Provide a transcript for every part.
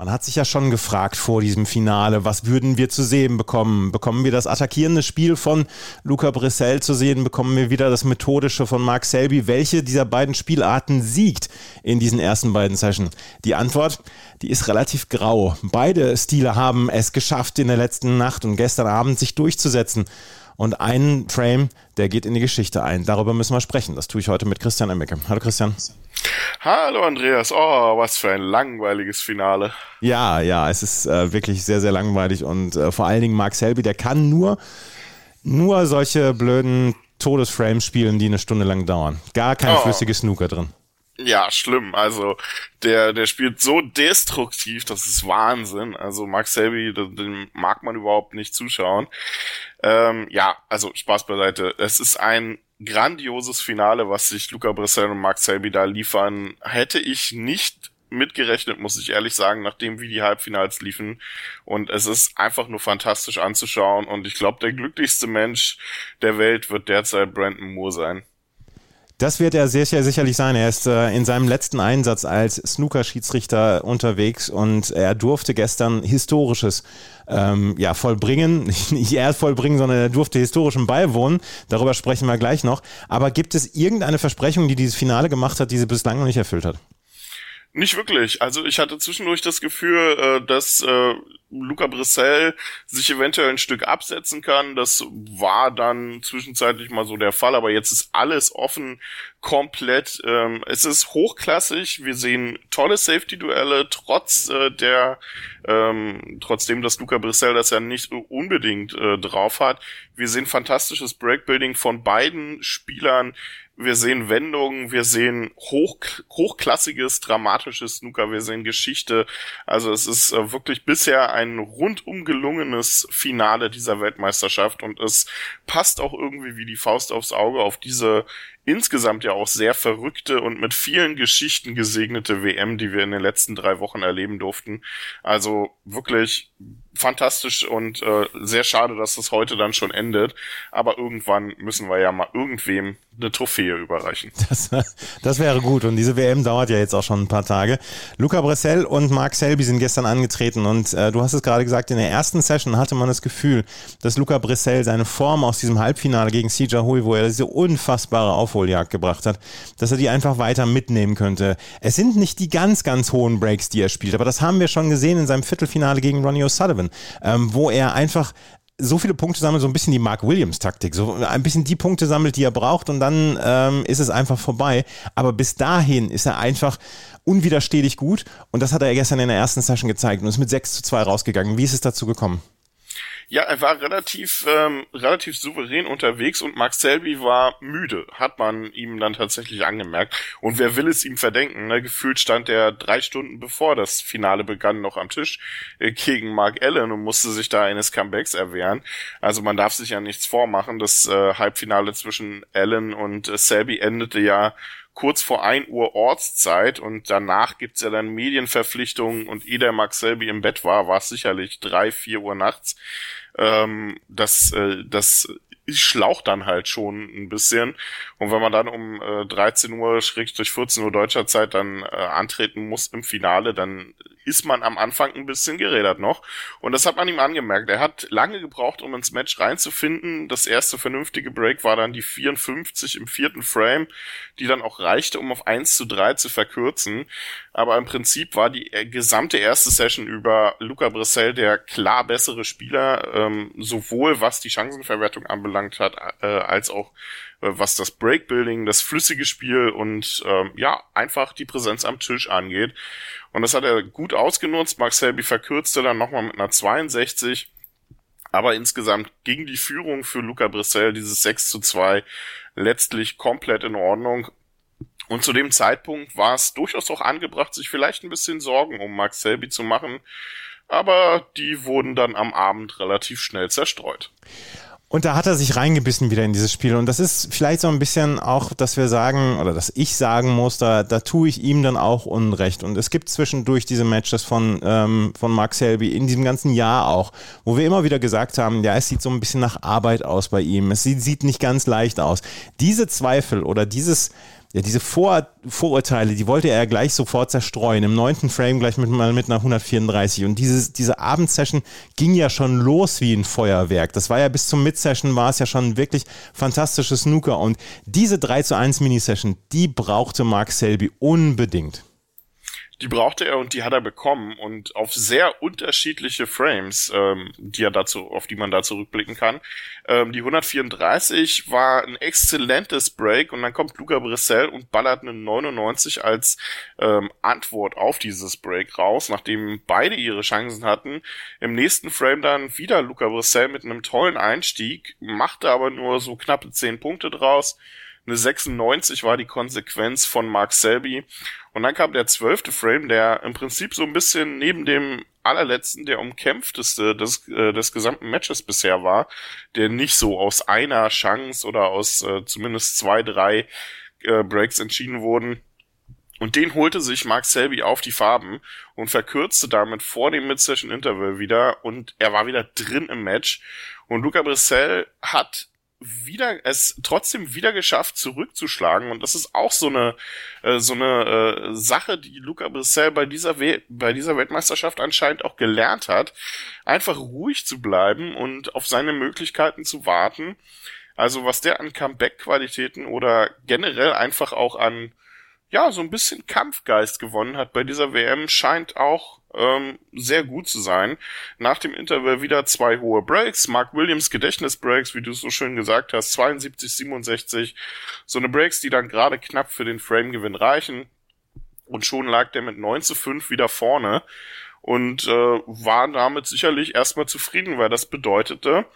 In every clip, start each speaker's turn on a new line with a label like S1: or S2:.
S1: Man hat sich ja schon gefragt vor diesem Finale, was würden wir zu sehen bekommen? Bekommen wir das attackierende Spiel von Luca Brissell zu sehen? Bekommen wir wieder das methodische von Mark Selby? Welche dieser beiden Spielarten siegt in diesen ersten beiden Sessions? Die Antwort, die ist relativ grau. Beide Stile haben es geschafft, in der letzten Nacht und gestern Abend sich durchzusetzen. Und ein Frame, der geht in die Geschichte ein. Darüber müssen wir sprechen. Das tue ich heute mit Christian Emmecke. Hallo Christian.
S2: Hallo Andreas, oh, was für ein langweiliges Finale.
S1: Ja, ja, es ist äh, wirklich sehr, sehr langweilig und äh, vor allen Dingen Mark Selby, der kann nur, nur solche blöden Todesframes spielen, die eine Stunde lang dauern. Gar kein oh. flüssiges Snooker drin.
S2: Ja, schlimm. Also der, der spielt so destruktiv, das ist Wahnsinn. Also Mark Selby, den mag man überhaupt nicht zuschauen. Ähm, ja, also Spaß beiseite. Es ist ein grandioses Finale, was sich Luca Bressel und Mark Selby da liefern. Hätte ich nicht mitgerechnet, muss ich ehrlich sagen, nachdem wie die Halbfinals liefen. Und es ist einfach nur fantastisch anzuschauen. Und ich glaube, der glücklichste Mensch der Welt wird derzeit Brandon Moore sein.
S1: Das wird er sehr, sehr sicherlich sein. Er ist äh, in seinem letzten Einsatz als Snooker-Schiedsrichter unterwegs und er durfte gestern Historisches ähm, ja, vollbringen. Nicht er vollbringen, sondern er durfte historischen beiwohnen. Darüber sprechen wir gleich noch. Aber gibt es irgendeine Versprechung, die dieses Finale gemacht hat, die sie bislang noch nicht erfüllt hat?
S2: Nicht wirklich. Also ich hatte zwischendurch das Gefühl, äh, dass äh, Luca Brissell sich eventuell ein Stück absetzen kann. Das war dann zwischenzeitlich mal so der Fall, aber jetzt ist alles offen, komplett. Ähm, es ist hochklassig. Wir sehen tolle Safety-Duelle, trotz äh, der, ähm, trotzdem, dass Luca Brissell das ja nicht unbedingt äh, drauf hat. Wir sehen fantastisches Breakbuilding von beiden Spielern wir sehen Wendungen, wir sehen hoch, hochklassiges, dramatisches Snooker, wir sehen Geschichte. Also es ist äh, wirklich bisher ein rundum gelungenes Finale dieser Weltmeisterschaft und es passt auch irgendwie wie die Faust aufs Auge auf diese insgesamt ja auch sehr verrückte und mit vielen Geschichten gesegnete WM, die wir in den letzten drei Wochen erleben durften. Also wirklich fantastisch und äh, sehr schade, dass das heute dann schon endet. Aber irgendwann müssen wir ja mal irgendwem eine Trophäe überreichen.
S1: Das, das wäre gut. Und diese WM dauert ja jetzt auch schon ein paar Tage. Luca Bressel und Mark Selby sind gestern angetreten. Und äh, du hast es gerade gesagt, in der ersten Session hatte man das Gefühl, dass Luca Bressel seine Form aus diesem Halbfinale gegen Sija Hui, wo er diese unfassbare Aufholjagd gebracht hat, dass er die einfach weiter mitnehmen könnte. Es sind nicht die ganz, ganz hohen Breaks, die er spielt, aber das haben wir schon gesehen in seinem Viertelfinale gegen Ronnie O'Sullivan ähm, wo er einfach so viele Punkte sammelt, so ein bisschen die Mark Williams-Taktik, so ein bisschen die Punkte sammelt, die er braucht und dann ähm, ist es einfach vorbei. Aber bis dahin ist er einfach unwiderstehlich gut und das hat er gestern in der ersten Session gezeigt und ist mit 6 zu 2 rausgegangen. Wie ist es dazu gekommen?
S2: Ja, er war relativ, ähm, relativ souverän unterwegs und Mark Selby war müde, hat man ihm dann tatsächlich angemerkt. Und wer will es ihm verdenken? Ne? Gefühlt stand er drei Stunden bevor das Finale begann noch am Tisch äh, gegen Mark Allen und musste sich da eines Comebacks erwehren. Also man darf sich ja nichts vormachen. Das äh, Halbfinale zwischen Allen und äh, Selby endete ja kurz vor 1 Uhr Ortszeit und danach gibt's ja dann Medienverpflichtungen und ehe der Mark Selby im Bett war, war es sicherlich drei, vier Uhr nachts. Ähm, das, äh, das schlaucht dann halt schon ein bisschen. Und wenn man dann um äh, 13 Uhr, schräg durch 14 Uhr deutscher Zeit dann äh, antreten muss im Finale, dann ist man am Anfang ein bisschen gerädert noch. Und das hat man ihm angemerkt. Er hat lange gebraucht, um ins Match reinzufinden. Das erste vernünftige Break war dann die 54 im vierten Frame, die dann auch reichte, um auf 1 zu 3 zu verkürzen. Aber im Prinzip war die äh, gesamte erste Session über Luca Brissell der klar bessere Spieler, ähm, sowohl was die Chancenverwertung anbelangt hat, äh, als auch äh, was das Breakbuilding, das flüssige Spiel und ähm, ja, einfach die Präsenz am Tisch angeht. Und das hat er gut ausgenutzt. Mark Selby verkürzte dann nochmal mit einer 62. Aber insgesamt ging die Führung für Luca Brissell, dieses 6 zu 2, letztlich komplett in Ordnung. Und zu dem Zeitpunkt war es durchaus auch angebracht, sich vielleicht ein bisschen Sorgen um Mark Selby zu machen. Aber die wurden dann am Abend relativ schnell zerstreut.
S1: Und da hat er sich reingebissen wieder in dieses Spiel. Und das ist vielleicht so ein bisschen auch, dass wir sagen, oder dass ich sagen muss, da, da tue ich ihm dann auch Unrecht. Und es gibt zwischendurch diese Matches von, ähm, von Mark Selby in diesem ganzen Jahr auch, wo wir immer wieder gesagt haben, ja, es sieht so ein bisschen nach Arbeit aus bei ihm. Es sieht, sieht nicht ganz leicht aus. Diese Zweifel oder dieses, ja, diese Vor Vorurteile, die wollte er gleich sofort zerstreuen. Im neunten Frame gleich mit, mit einer 134. Und dieses, diese Abendsession ging ja schon los wie ein Feuerwerk. Das war ja bis zum Mid-Session war es ja schon wirklich fantastisches Snooker. Und diese 3 zu 1 Mini-Session, die brauchte Mark Selby unbedingt
S2: die brauchte er und die hat er bekommen und auf sehr unterschiedliche Frames, ähm, die er dazu, auf die man da zurückblicken kann. Ähm, die 134 war ein exzellentes Break und dann kommt Luca Brissell und ballert eine 99 als ähm, Antwort auf dieses Break raus, nachdem beide ihre Chancen hatten. Im nächsten Frame dann wieder Luca Brissell mit einem tollen Einstieg, machte aber nur so knappe 10 Punkte draus. Eine 96 war die Konsequenz von Mark Selby. Und dann kam der zwölfte Frame, der im Prinzip so ein bisschen neben dem allerletzten der umkämpfteste des, äh, des gesamten Matches bisher war, der nicht so aus einer Chance oder aus äh, zumindest zwei, drei äh, Breaks entschieden wurden. Und den holte sich Mark Selby auf die Farben und verkürzte damit vor dem Mid-Session Interval wieder und er war wieder drin im Match. Und Luca Brissell hat wieder es trotzdem wieder geschafft zurückzuschlagen. Und das ist auch so eine äh, so eine äh, Sache die Luca Brissell bei dieser We bei dieser Weltmeisterschaft anscheinend auch gelernt hat. Einfach ruhig zu bleiben und auf seine Möglichkeiten zu warten. Also was der an Comeback Qualitäten oder generell einfach auch an ja so ein bisschen Kampfgeist gewonnen hat bei dieser WM scheint auch ähm, sehr gut zu sein. Nach dem Interval wieder zwei hohe Breaks. Mark Williams Gedächtnisbreaks, wie du so schön gesagt hast, 72, 67. So eine Breaks, die dann gerade knapp für den Framegewinn reichen. Und schon lag der mit 9 zu 5 wieder vorne und äh, war damit sicherlich erstmal zufrieden, weil das bedeutete,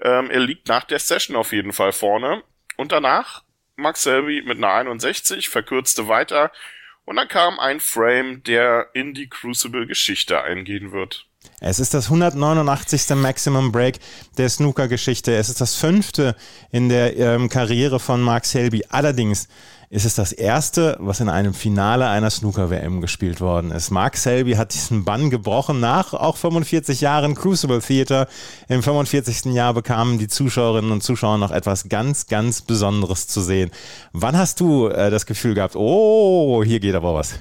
S2: ähm, er liegt nach der Session auf jeden Fall vorne. Und danach Max Selby mit einer 61, verkürzte weiter und dann kam ein Frame, der in die Crucible-Geschichte eingehen wird.
S1: Es ist das 189. Maximum Break der Snooker-Geschichte. Es ist das fünfte in der ähm, Karriere von Mark Selby. Allerdings ist es das erste, was in einem Finale einer Snooker-WM gespielt worden ist. Mark Selby hat diesen Bann gebrochen nach auch 45 Jahren Crucible Theater. Im 45. Jahr bekamen die Zuschauerinnen und Zuschauer noch etwas ganz, ganz Besonderes zu sehen. Wann hast du äh, das Gefühl gehabt, oh, hier geht aber was?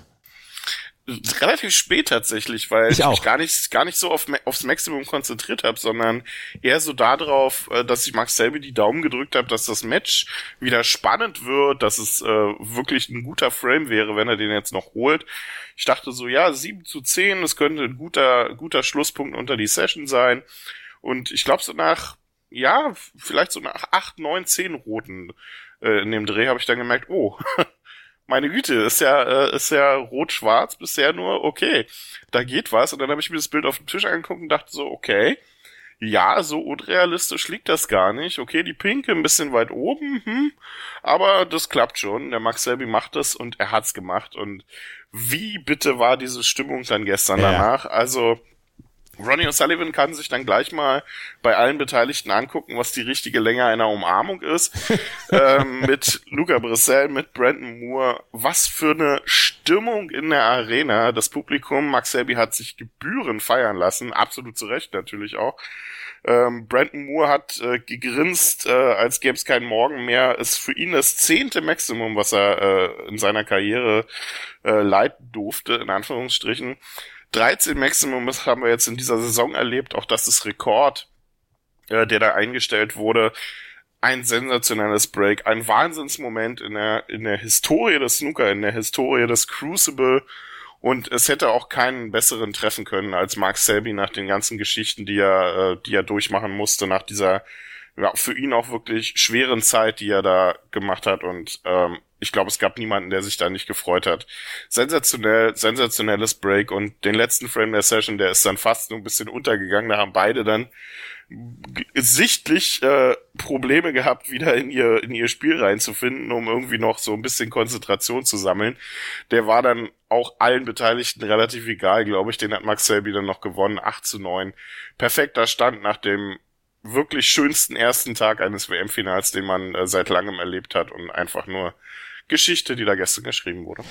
S2: Relativ spät tatsächlich, weil ich, ich mich gar nicht, gar nicht so auf, aufs Maximum konzentriert habe, sondern eher so darauf, äh, dass ich Max Selby die Daumen gedrückt habe, dass das Match wieder spannend wird, dass es äh, wirklich ein guter Frame wäre, wenn er den jetzt noch holt. Ich dachte so, ja, 7 zu 10, das könnte ein guter, guter Schlusspunkt unter die Session sein. Und ich glaube so nach, ja, vielleicht so nach 8, 9, 10 Roten äh, in dem Dreh habe ich dann gemerkt, oh, meine Güte, ist ja, äh, ist ja rot-schwarz bisher nur, okay, da geht was. Und dann habe ich mir das Bild auf dem Tisch angeguckt und dachte so, okay, ja, so unrealistisch liegt das gar nicht. Okay, die Pinke ein bisschen weit oben, hm, aber das klappt schon. Der Max Selby macht das und er hat's gemacht. Und wie bitte war diese Stimmung dann gestern ja. danach? Also, Ronnie O'Sullivan kann sich dann gleich mal bei allen Beteiligten angucken, was die richtige Länge einer Umarmung ist. ähm, mit Luca Brissell, mit Brandon Moore. Was für eine Stimmung in der Arena. Das Publikum, Max Selby hat sich Gebühren feiern lassen. Absolut zu Recht natürlich auch. Ähm, Brandon Moore hat äh, gegrinst, äh, als gäbe es keinen Morgen mehr. Ist für ihn das zehnte Maximum, was er äh, in seiner Karriere äh, leiten durfte, in Anführungsstrichen. 13 Maximum haben wir jetzt in dieser Saison erlebt. Auch das ist Rekord, äh, der da eingestellt wurde. Ein sensationelles Break, ein Wahnsinnsmoment in der, in der Historie des Snooker, in der Historie des Crucible. Und es hätte auch keinen besseren treffen können als Mark Selby nach den ganzen Geschichten, die er, äh, die er durchmachen musste, nach dieser ja, für ihn auch wirklich schweren Zeit, die er da gemacht hat. Und ähm, ich glaube, es gab niemanden, der sich da nicht gefreut hat. Sensationell, sensationelles Break und den letzten Frame der Session, der ist dann fast nur ein bisschen untergegangen. Da haben beide dann sichtlich äh, Probleme gehabt, wieder in ihr in ihr Spiel reinzufinden, um irgendwie noch so ein bisschen Konzentration zu sammeln. Der war dann auch allen Beteiligten relativ egal, glaube ich. Den hat Max Selby dann noch gewonnen, 8 zu 9. Perfekter Stand nach dem wirklich schönsten ersten Tag eines WM-Finals, den man äh, seit langem erlebt hat und einfach nur Geschichte, die da gestern geschrieben wurde.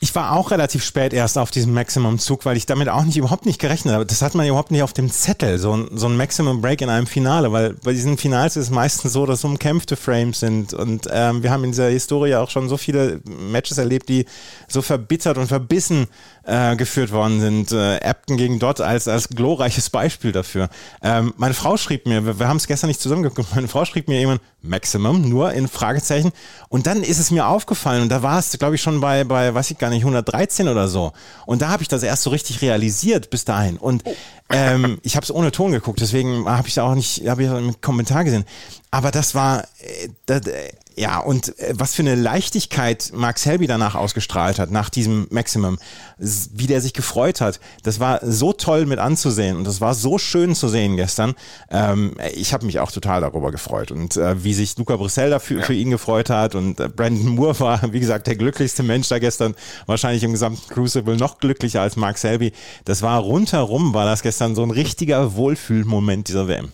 S1: Ich war auch relativ spät erst auf diesem Maximum-Zug, weil ich damit auch nicht überhaupt nicht gerechnet habe. Das hat man überhaupt nicht auf dem Zettel, so ein, so ein Maximum-Break in einem Finale, weil bei diesen Finals ist es meistens so, dass umkämpfte Frames sind. Und ähm, wir haben in dieser Historie auch schon so viele Matches erlebt, die so verbittert und verbissen äh, geführt worden sind. Äh, gegen Dot als, als glorreiches Beispiel dafür. Ähm, meine Frau schrieb mir, wir, wir haben es gestern nicht zusammengeguckt, meine Frau schrieb mir jemand Maximum, nur in Fragezeichen. Und dann ist es mir aufgefallen und da war es, glaube ich, schon bei, bei, weiß ich gar nicht, 113 oder so. Und da habe ich das erst so richtig realisiert bis dahin. Und ähm, ich habe es ohne Ton geguckt, deswegen habe ich da auch nicht, habe ich einen Kommentar gesehen. Aber das war, äh, das, äh, ja, und äh, was für eine Leichtigkeit Mark Selby danach ausgestrahlt hat, nach diesem Maximum, wie der sich gefreut hat, das war so toll mit anzusehen und das war so schön zu sehen gestern. Ähm, ich habe mich auch total darüber gefreut und äh, wie sich Luca Brissell dafür ja. für ihn gefreut hat und äh, Brandon Moore war, wie gesagt, der glücklichste Mensch da gestern, wahrscheinlich im gesamten Crucible noch glücklicher als Mark Selby. Das war rundherum, war das gestern so ein richtiger Wohlfühlmoment dieser WM.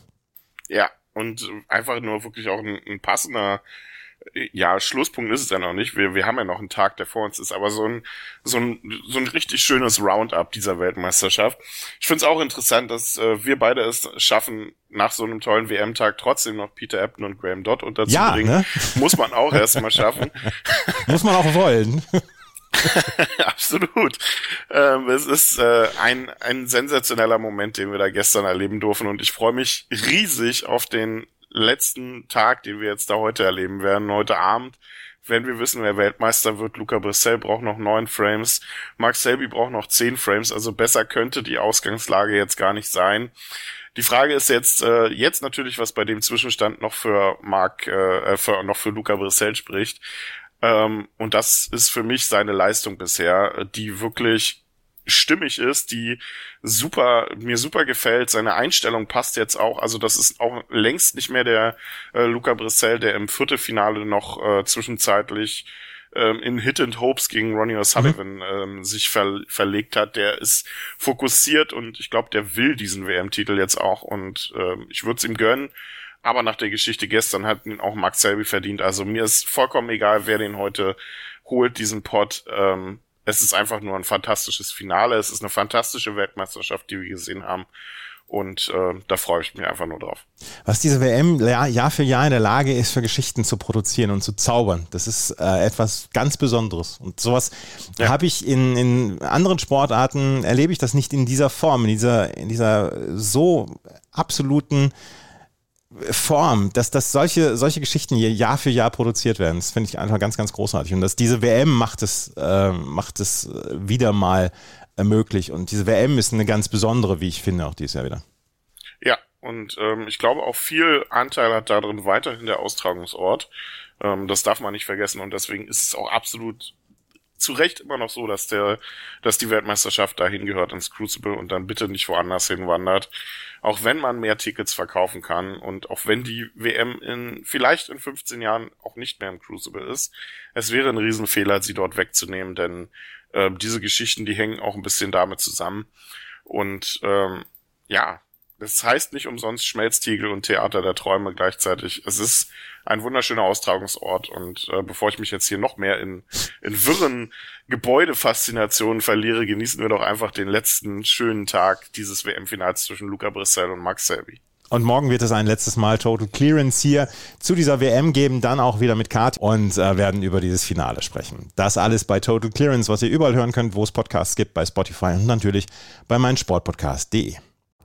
S2: Ja, und einfach nur wirklich auch ein, ein passender ja, Schlusspunkt ist es ja noch nicht. Wir, wir haben ja noch einen Tag, der vor uns ist, aber so ein, so ein, so ein richtig schönes Roundup dieser Weltmeisterschaft. Ich finde es auch interessant, dass äh, wir beide es schaffen, nach so einem tollen WM-Tag trotzdem noch Peter Ebden und Graham Dodd unterzubringen. Ja, ne? Muss man auch erstmal schaffen.
S1: Muss man auch wollen.
S2: Absolut. Ähm, es ist äh, ein, ein sensationeller Moment, den wir da gestern erleben durften und ich freue mich riesig auf den letzten Tag, den wir jetzt da heute erleben werden, heute Abend, wenn wir wissen, wer Weltmeister wird. Luca Brissell braucht noch neun Frames, Mark Selby braucht noch zehn Frames, also besser könnte die Ausgangslage jetzt gar nicht sein. Die Frage ist jetzt, äh, jetzt natürlich, was bei dem Zwischenstand noch für Mark, äh, für, noch für Luca Brissell spricht. Ähm, und das ist für mich seine Leistung bisher, die wirklich stimmig ist, die super, mir super gefällt. Seine Einstellung passt jetzt auch. Also das ist auch längst nicht mehr der äh, Luca Brissell, der im Viertelfinale noch äh, zwischenzeitlich ähm, in Hit and Hopes gegen Ronnie O'Sullivan mhm. ähm, sich ver verlegt hat. Der ist fokussiert und ich glaube, der will diesen WM-Titel jetzt auch und ähm, ich würde es ihm gönnen. Aber nach der Geschichte gestern hat ihn auch Max Selby verdient. Also mir ist vollkommen egal, wer den heute holt, diesen Pot. Ähm, es ist einfach nur ein fantastisches Finale. Es ist eine fantastische Weltmeisterschaft, die wir gesehen haben. Und äh, da freue ich mich einfach nur drauf.
S1: Was diese WM Jahr für Jahr in der Lage ist, für Geschichten zu produzieren und zu zaubern, das ist äh, etwas ganz Besonderes. Und sowas ja. habe ich in, in anderen Sportarten, erlebe ich das nicht in dieser Form, in dieser, in dieser so absoluten Form, dass, dass solche, solche Geschichten hier Jahr für Jahr produziert werden. Das finde ich einfach ganz, ganz großartig. Und dass diese WM macht es, äh, macht es wieder mal äh, möglich. Und diese WM ist eine ganz besondere, wie ich finde, auch dieses Jahr wieder.
S2: Ja, und ähm, ich glaube auch viel Anteil hat darin weiterhin der Austragungsort. Ähm, das darf man nicht vergessen und deswegen ist es auch absolut zu Recht immer noch so, dass der, dass die Weltmeisterschaft dahin gehört ins Crucible und dann bitte nicht woanders hinwandert. Auch wenn man mehr Tickets verkaufen kann und auch wenn die WM in, vielleicht in 15 Jahren auch nicht mehr im Crucible ist, es wäre ein Riesenfehler, sie dort wegzunehmen, denn äh, diese Geschichten, die hängen auch ein bisschen damit zusammen. Und ähm, ja, das heißt nicht umsonst Schmelztiegel und Theater der Träume gleichzeitig. Es ist ein wunderschöner Austragungsort und äh, bevor ich mich jetzt hier noch mehr in, in wirren Gebäudefaszinationen verliere, genießen wir doch einfach den letzten schönen Tag dieses WM-Finals zwischen Luca Brissell und Max Selby.
S1: Und morgen wird es ein letztes Mal Total Clearance hier zu dieser WM geben, dann auch wieder mit Kart und äh, werden über dieses Finale sprechen. Das alles bei Total Clearance, was ihr überall hören könnt, wo es Podcasts gibt, bei Spotify und natürlich bei meinsportpodcast.de.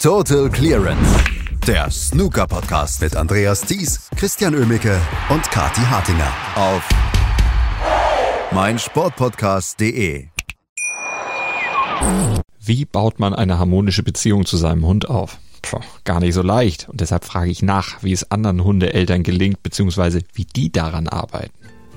S3: Total Clearance, der Snooker-Podcast mit Andreas Thies, Christian Ömicke und Kati Hartinger auf meinsportpodcast.de.
S4: Wie baut man eine harmonische Beziehung zu seinem Hund auf? Puh, gar nicht so leicht. Und deshalb frage ich nach, wie es anderen Hundeeltern gelingt, beziehungsweise wie die daran arbeiten.